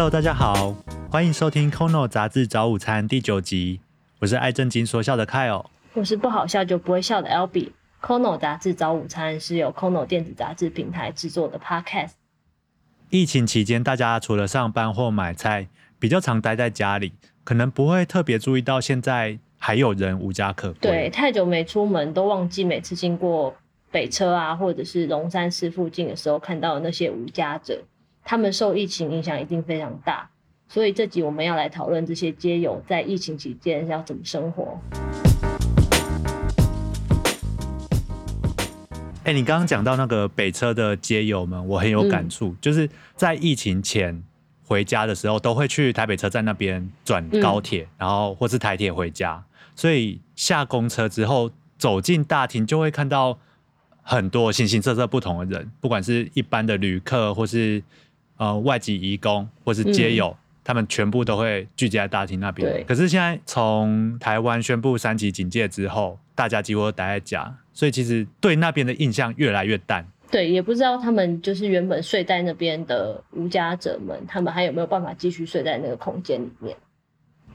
Hello，大家好，欢迎收听《Kono 杂志早午餐》第九集。我是爱正经说笑的 Kyle，我是不好笑就不会笑的 Albee。Kono 杂志早午餐是由 Kono 电子杂志平台制作的 Podcast。疫情期间，大家除了上班或买菜，比较常待在家里，可能不会特别注意到现在还有人无家可归。对，太久没出门，都忘记每次经过北车啊，或者是龙山寺附近的时候，看到的那些无家者，他们受疫情影响一定非常大。所以这集我们要来讨论这些街友在疫情期间要怎么生活。哎，你刚刚讲到那个北车的街友们，我很有感触，就是在疫情前回家的时候，都会去台北车站那边转高铁，然后或是台铁回家。所以下公车之后，走进大厅就会看到很多形形色色不同的人，不管是一般的旅客，或是呃外籍移工，或是街友，他们全部都会聚集在大厅那边。可是现在从台湾宣布三级警戒之后，大家几乎都待在家。所以其实对那边的印象越来越淡。对，也不知道他们就是原本睡在那边的无家者们，他们还有没有办法继续睡在那个空间里面？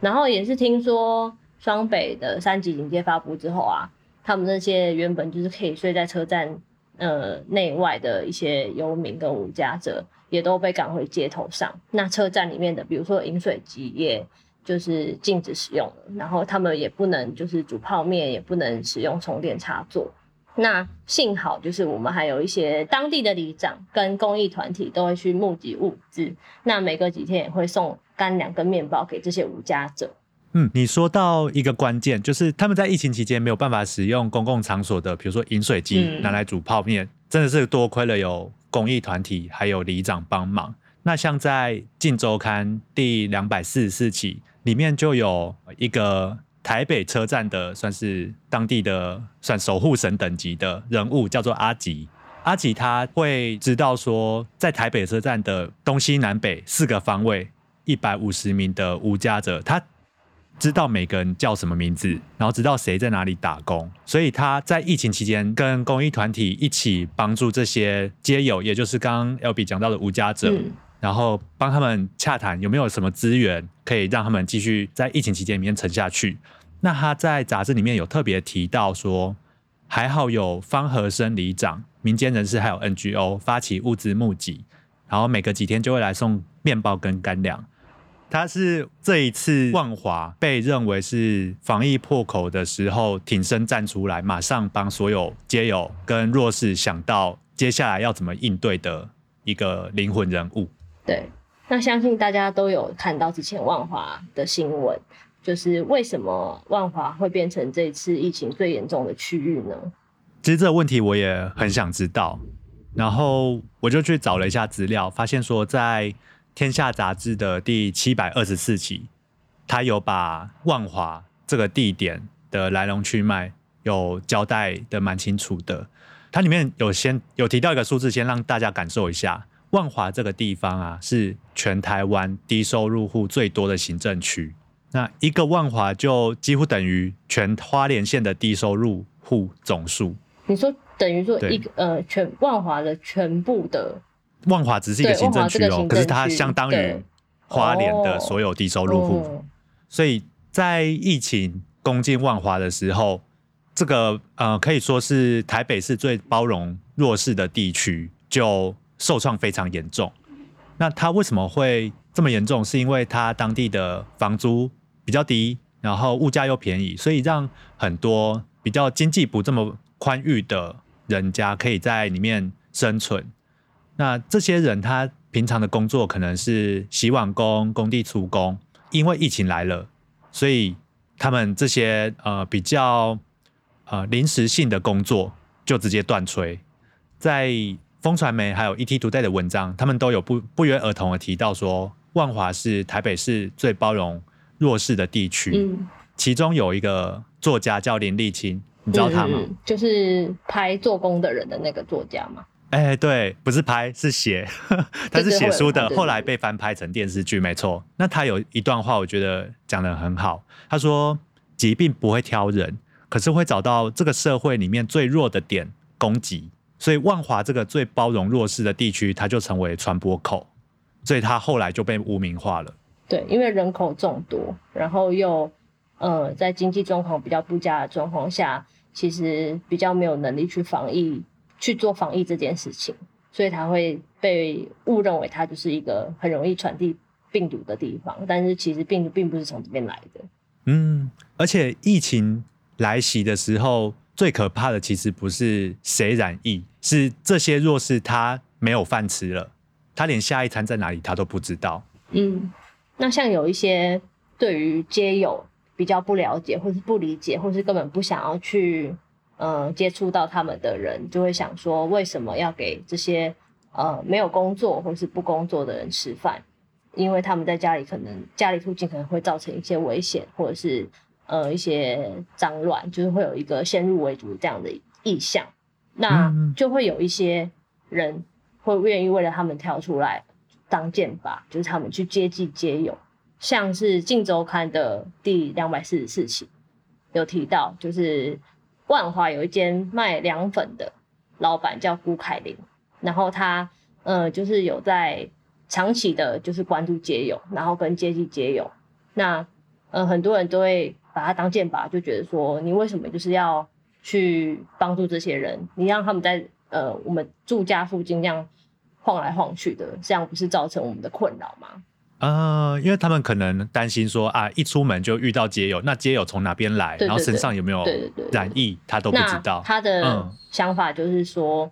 然后也是听说双北的三级警戒发布之后啊，他们那些原本就是可以睡在车站呃内外的一些游民跟无家者，也都被赶回街头上。那车站里面的，比如说饮水机，也就是禁止使用了，然后他们也不能就是煮泡面，也不能使用充电插座。那幸好就是我们还有一些当地的里长跟公益团体都会去募集物资，那每隔几天也会送干粮跟面包给这些无家者。嗯，你说到一个关键，就是他们在疫情期间没有办法使用公共场所的，比如说饮水机拿来煮泡面，真的是多亏了有公益团体还有里长帮忙。那像在《镜周刊》第两百四十四期。里面就有一个台北车站的，算是当地的算守护神等级的人物，叫做阿吉。阿吉他会知道说，在台北车站的东西南北四个方位，一百五十名的无家者，他知道每个人叫什么名字，然后知道谁在哪里打工。所以他在疫情期间跟公益团体一起帮助这些街友，也就是刚刚 L B 讲到的无家者。然后帮他们洽谈有没有什么资源可以让他们继续在疫情期间里面沉下去。那他在杂志里面有特别提到说，还好有方和生里长、民间人士还有 NGO 发起物资募集，然后每隔几天就会来送面包跟干粮。他是这一次万华被认为是防疫破口的时候挺身站出来，马上帮所有街友跟弱势想到接下来要怎么应对的一个灵魂人物。对，那相信大家都有看到之前万华的新闻，就是为什么万华会变成这次疫情最严重的区域呢？其实这个问题我也很想知道，然后我就去找了一下资料，发现说在《天下》杂志的第七百二十四期，他有把万华这个地点的来龙去脉有交代的蛮清楚的。它里面有先有提到一个数字，先让大家感受一下。万华这个地方啊，是全台湾低收入户最多的行政区。那一个万华就几乎等于全花莲县的低收入户总数。你说等于说一个呃，全万华的全部的万华只是一个行政区哦，可是它相当于花莲的所有低收入户。所以在疫情攻进万华的时候，这个呃可以说是台北市最包容弱势的地区就。受创非常严重，那它为什么会这么严重？是因为它当地的房租比较低，然后物价又便宜，所以让很多比较经济不这么宽裕的人家可以在里面生存。那这些人他平常的工作可能是洗碗工、工地出工，因为疫情来了，所以他们这些呃比较呃临时性的工作就直接断炊，在。风传媒还有 ET Today 的文章，他们都有不不约而同的提到说，万华是台北市最包容弱势的地区。嗯，其中有一个作家叫林立清，你知道他吗？就是拍做工的人的那个作家吗？哎，对，不是拍，是写，他是写书的，后来被翻拍成电视剧，没错。那他有一段话，我觉得讲的很好。他说：“疾病不会挑人，可是会找到这个社会里面最弱的点攻击。”所以万华这个最包容弱势的地区，它就成为传播口。所以他后来就被污名化了。对，因为人口众多，然后又呃在经济状况比较不佳的状况下，其实比较没有能力去防疫去做防疫这件事情，所以他会被误认为他就是一个很容易传递病毒的地方，但是其实病毒并不是从这边来的。嗯，而且疫情来袭的时候，最可怕的其实不是谁染疫，是这些弱势他没有饭吃了，他连下一餐在哪里他都不知道。嗯，那像有一些对于街友比较不了解，或是不理解，或是根本不想要去呃接触到他们的人，就会想说，为什么要给这些呃没有工作或是不工作的人吃饭？因为他们在家里可能家里附近可能会造成一些危险，或者是呃一些脏乱，就是会有一个先入为主这样的意向，那就会有一些人会愿意为了他们跳出来当剑拔，就是他们去接济街友。像是《镜周刊》的第两百四十四期有提到，就是万华有一间卖凉粉的老板叫辜凯琳，然后他呃就是有在。长期的就是关注街友，然后跟接济街友，那呃很多人都会把他当箭靶，就觉得说你为什么就是要去帮助这些人？你让他们在呃我们住家附近这样晃来晃去的，这样不是造成我们的困扰吗？呃，因为他们可能担心说啊，一出门就遇到街友，那街友从哪边来，然后身上有没有染疫，他都不知道。他的想法就是说。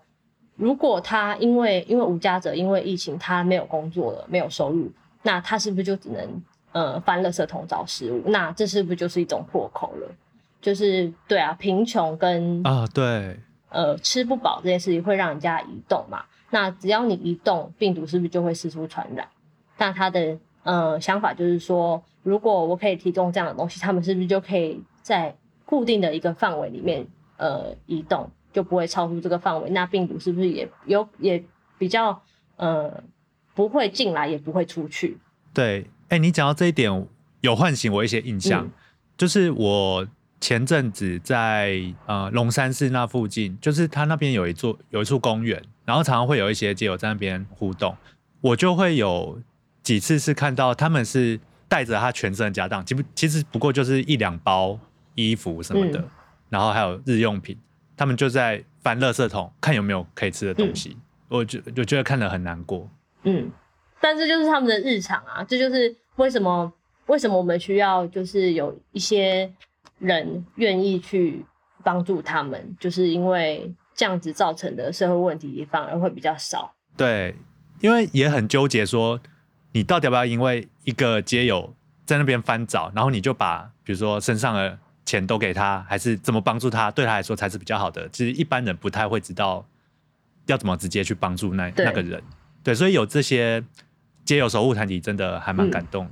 如果他因为因为无家者因为疫情他没有工作了没有收入，那他是不是就只能呃翻垃圾桶找食物？那这是不是就是一种破口了？就是对啊，贫穷跟啊对呃吃不饱这件事情会让人家移动嘛？那只要你移动，病毒是不是就会四处传染？那他的呃想法就是说，如果我可以提供这样的东西，他们是不是就可以在固定的一个范围里面呃移动？就不会超出这个范围，那病毒是不是也有也比较呃不会进来，也不会出去？对，哎，你讲到这一点，有唤醒我一些印象，就是我前阵子在呃龙山寺那附近，就是他那边有一座有一处公园，然后常常会有一些街友在那边互动，我就会有几次是看到他们是带着他全身的家当，其不其实不过就是一两包衣服什么的，然后还有日用品。他们就在翻垃圾桶，看有没有可以吃的东西。我就就觉得看了很难过。嗯，但这就是他们的日常啊，这就是为什么为什么我们需要就是有一些人愿意去帮助他们，就是因为这样子造成的社会问题反而会比较少。对，因为也很纠结，说你到底要不要因为一个街友在那边翻找，然后你就把比如说身上的。钱都给他，还是怎么帮助他？对他来说才是比较好的。其实一般人不太会知道要怎么直接去帮助那那个人。对，所以有这些街友守护团体，真的还蛮感动。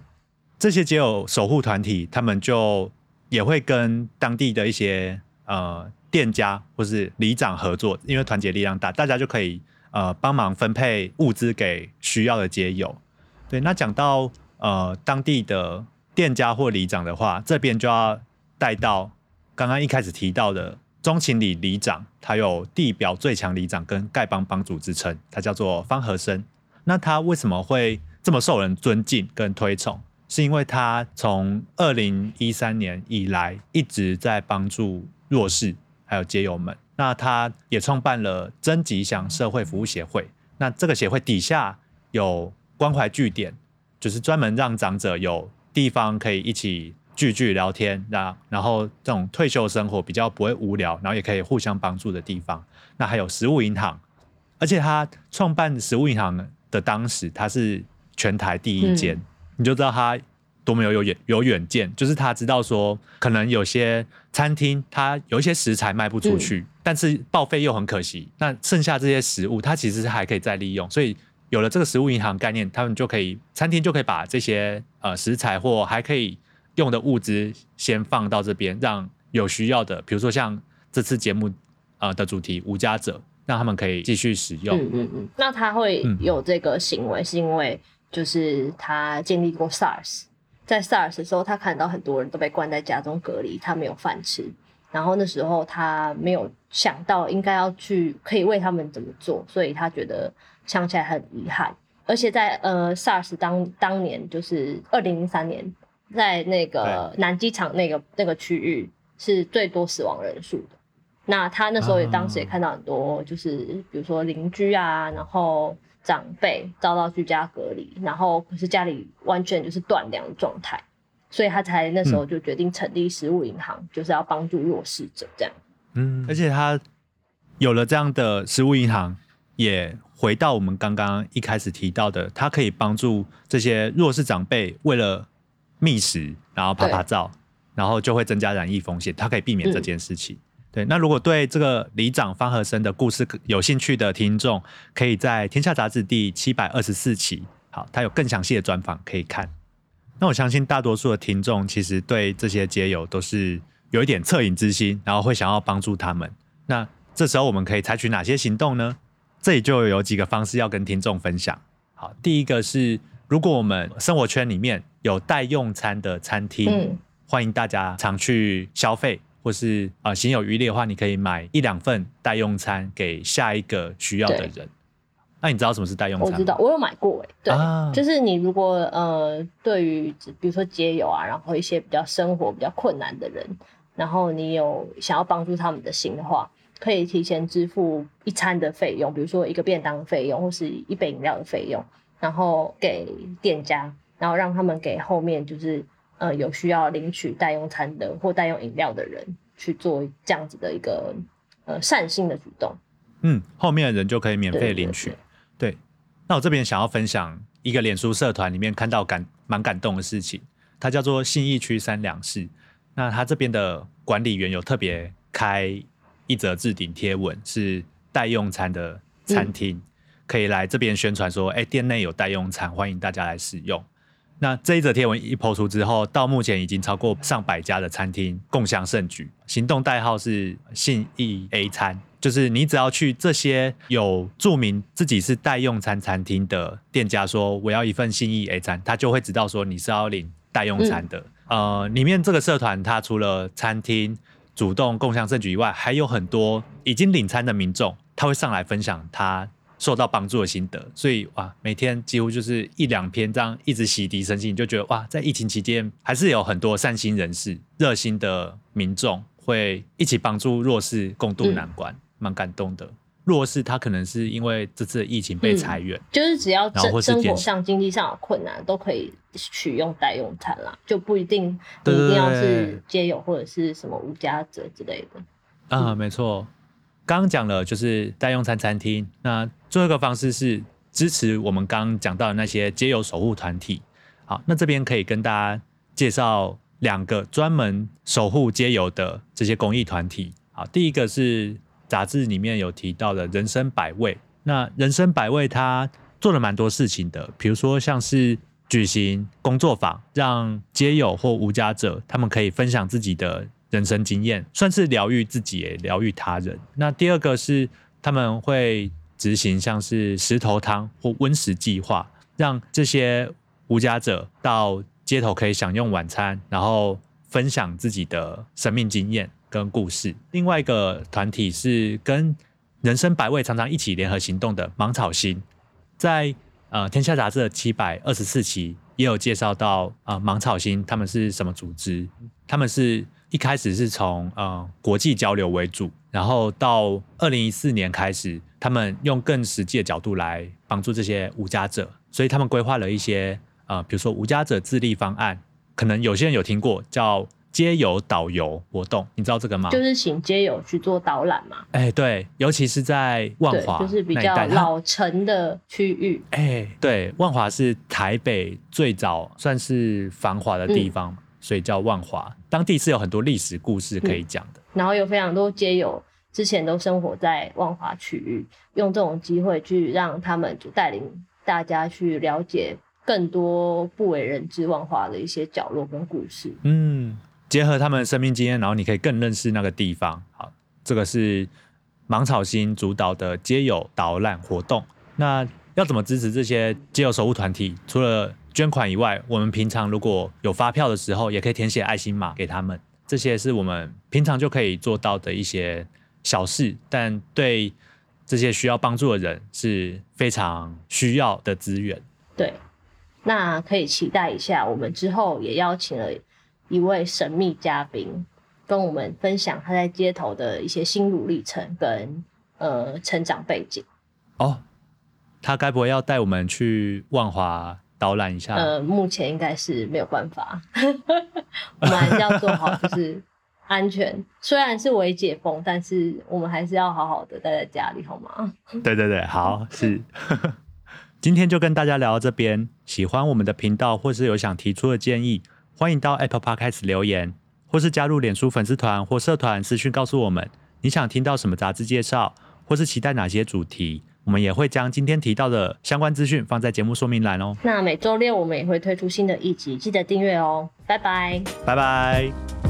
这些街友守护团体，他们就也会跟当地的一些呃店家或是里长合作，因为团结力量大，大家就可以呃帮忙分配物资给需要的街友。对，那讲到呃当地的店家或里长的话，这边就要。带到刚刚一开始提到的中情里里长，他有地表最强里长跟丐帮帮主之称，他叫做方和生。那他为什么会这么受人尊敬跟推崇？是因为他从二零一三年以来一直在帮助弱势还有街友们。那他也创办了真吉祥社会服务协会。那这个协会底下有关怀据点，就是专门让长者有地方可以一起。聚聚聊天，那然后这种退休生活比较不会无聊，然后也可以互相帮助的地方。那还有食物银行，而且他创办食物银行的当时，他是全台第一间，你就知道他多么有有远有远见。就是他知道说，可能有些餐厅他有一些食材卖不出去，但是报废又很可惜。那剩下这些食物，他其实是还可以再利用。所以有了这个食物银行概念，他们就可以餐厅就可以把这些呃食材或还可以。用的物资先放到这边，让有需要的，比如说像这次节目啊的主题无家者，让他们可以继续使用。嗯嗯嗯。那他会有这个行为，是因为就是他经历过 SARS，在 SARS 的时候，他看到很多人都被关在家中隔离，他没有饭吃，然后那时候他没有想到应该要去可以为他们怎么做，所以他觉得想起来很遗憾。而且在呃 SARS 当当年就是二零零三年，在那个南机场那个那个区域是最多死亡人数的。那他那时候也当时也看到很多，就是比如说邻居啊，然后长辈遭到居家隔离，然后可是家里完全就是断粮状态，所以他才那时候就决定成立食物银行，就是要帮助弱势者这样。嗯，而且他有了这样的食物银行，也回到我们刚刚一开始提到的，它可以帮助这些弱势长辈为了觅食，然后拍拍照，然后就会增加染疫风险，它可以避免这件事情。对，那如果对这个里长方和生的故事有兴趣的听众，可以在《天下杂志》第七百二十四期，好，他有更详细的专访可以看。那我相信大多数的听众其实对这些街友都是有一点恻隐之心，然后会想要帮助他们。那这时候我们可以采取哪些行动呢？这里就有几个方式要跟听众分享。好，第一个是，如果我们生活圈里面有代用餐的餐厅，欢迎大家常去消费。或是啊，心有余力的话，你可以买一两份代用餐给下一个需要的人。那你知道什么是代用餐？我知道，我有买过哎。对，就是你如果呃，对于比如说街友啊，然后一些比较生活比较困难的人，然后你有想要帮助他们的心的话，可以提前支付一餐的费用，比如说一个便当费用或是一杯饮料的费用，然后给店家，然后让他们给后面就是。呃，有需要领取代用餐的或代用饮料的人去做这样子的一个呃善心的举动，嗯，后面的人就可以免费领取。对，那我这边想要分享一个脸书社团里面看到感蛮感动的事情，它叫做信义区三两市。那他这边的管理员有特别开一则置顶贴文，是代用餐的餐厅可以来这边宣传说，哎，店内有代用餐，欢迎大家来使用。那这一则贴文一抛出之后，到目前已经超过上百家的餐厅共享盛举。行动代号是信义 A 餐，就是你只要去这些有注明自己是代用餐餐厅的店家，说我要一份信义 A 餐，他就会知道说你是要领代用餐的。呃，里面这个社团，它除了餐厅主动共享证据以外，还有很多已经领餐的民众，他会上来分享他。受到帮助的心得，所以哇，每天几乎就是一两篇这样一直洗涤身心，就觉得哇，在疫情期间还是有很多善心人士、热心的民众会一起帮助弱势共度难关，蛮感动的。弱势他可能是因为这次疫情被裁员，就是只要生活上、经济上有困难，都可以取用代用餐啦，就不一定一定要是街友或者是什么无家者之类的。啊，没错。刚刚讲了就是代用餐餐厅，那最后一个方式是支持我们刚刚讲到的那些街友守护团体。好，那这边可以跟大家介绍两个专门守护街友的这些公益团体。好，第一个是杂志里面有提到的人生百味。那人生百味他做了蛮多事情的，比如说像是举行工作坊，让街友或无家者他们可以分享自己的。人生经验算是疗愈自己，也疗愈他人。那第二个是他们会执行像是石头汤或温食计划，让这些无家者到街头可以享用晚餐，然后分享自己的生命经验跟故事。另外一个团体是跟人生百味常常一起联合行动的芒草心，在呃天下杂志的七百二十四期也有介绍到啊芒草心他们是什么组织，他们是。一开始是从呃国际交流为主，然后到二零一四年开始，他们用更实际的角度来帮助这些无家者，所以他们规划了一些呃，比如说无家者自立方案，可能有些人有听过叫街友导游活动，你知道这个吗？就是请街友去做导览嘛。哎，对，尤其是在万华，就是比较老城的区域。哎，对，万华是台北最早算是繁华的地方。所以叫万华，当地是有很多历史故事可以讲的。然后有非常多街友之前都生活在万华区域，用这种机会去让他们就带领大家去了解更多不为人知万华的一些角落跟故事。嗯，结合他们生命经验，然后你可以更认识那个地方。好，这个是芒草星主导的街友导览活动。那要怎么支持这些街友守护团体？除了捐款以外，我们平常如果有发票的时候，也可以填写爱心码给他们。这些是我们平常就可以做到的一些小事，但对这些需要帮助的人是非常需要的资源。对，那可以期待一下，我们之后也邀请了一位神秘嘉宾，跟我们分享他在街头的一些心路历程跟呃成长背景。哦，他该不会要带我们去万华导览一下？呃，目前应该是没有办法，我们还是要做好就是安全。虽然是微解封，但是我们还是要好好的待在家里，好吗？对对对，好是。今天就跟大家聊到这边，喜欢我们的频道或是有想提出的建议，欢迎到 Apple Podcast 留言，或是加入脸书粉丝团或社团私讯告诉我们你想听到什么杂志介绍，或是期待哪些主题。我们也会将今天提到的相关资讯放在节目说明栏哦。那每周六我们也会推出新的一集，记得订阅哦。拜拜，拜拜。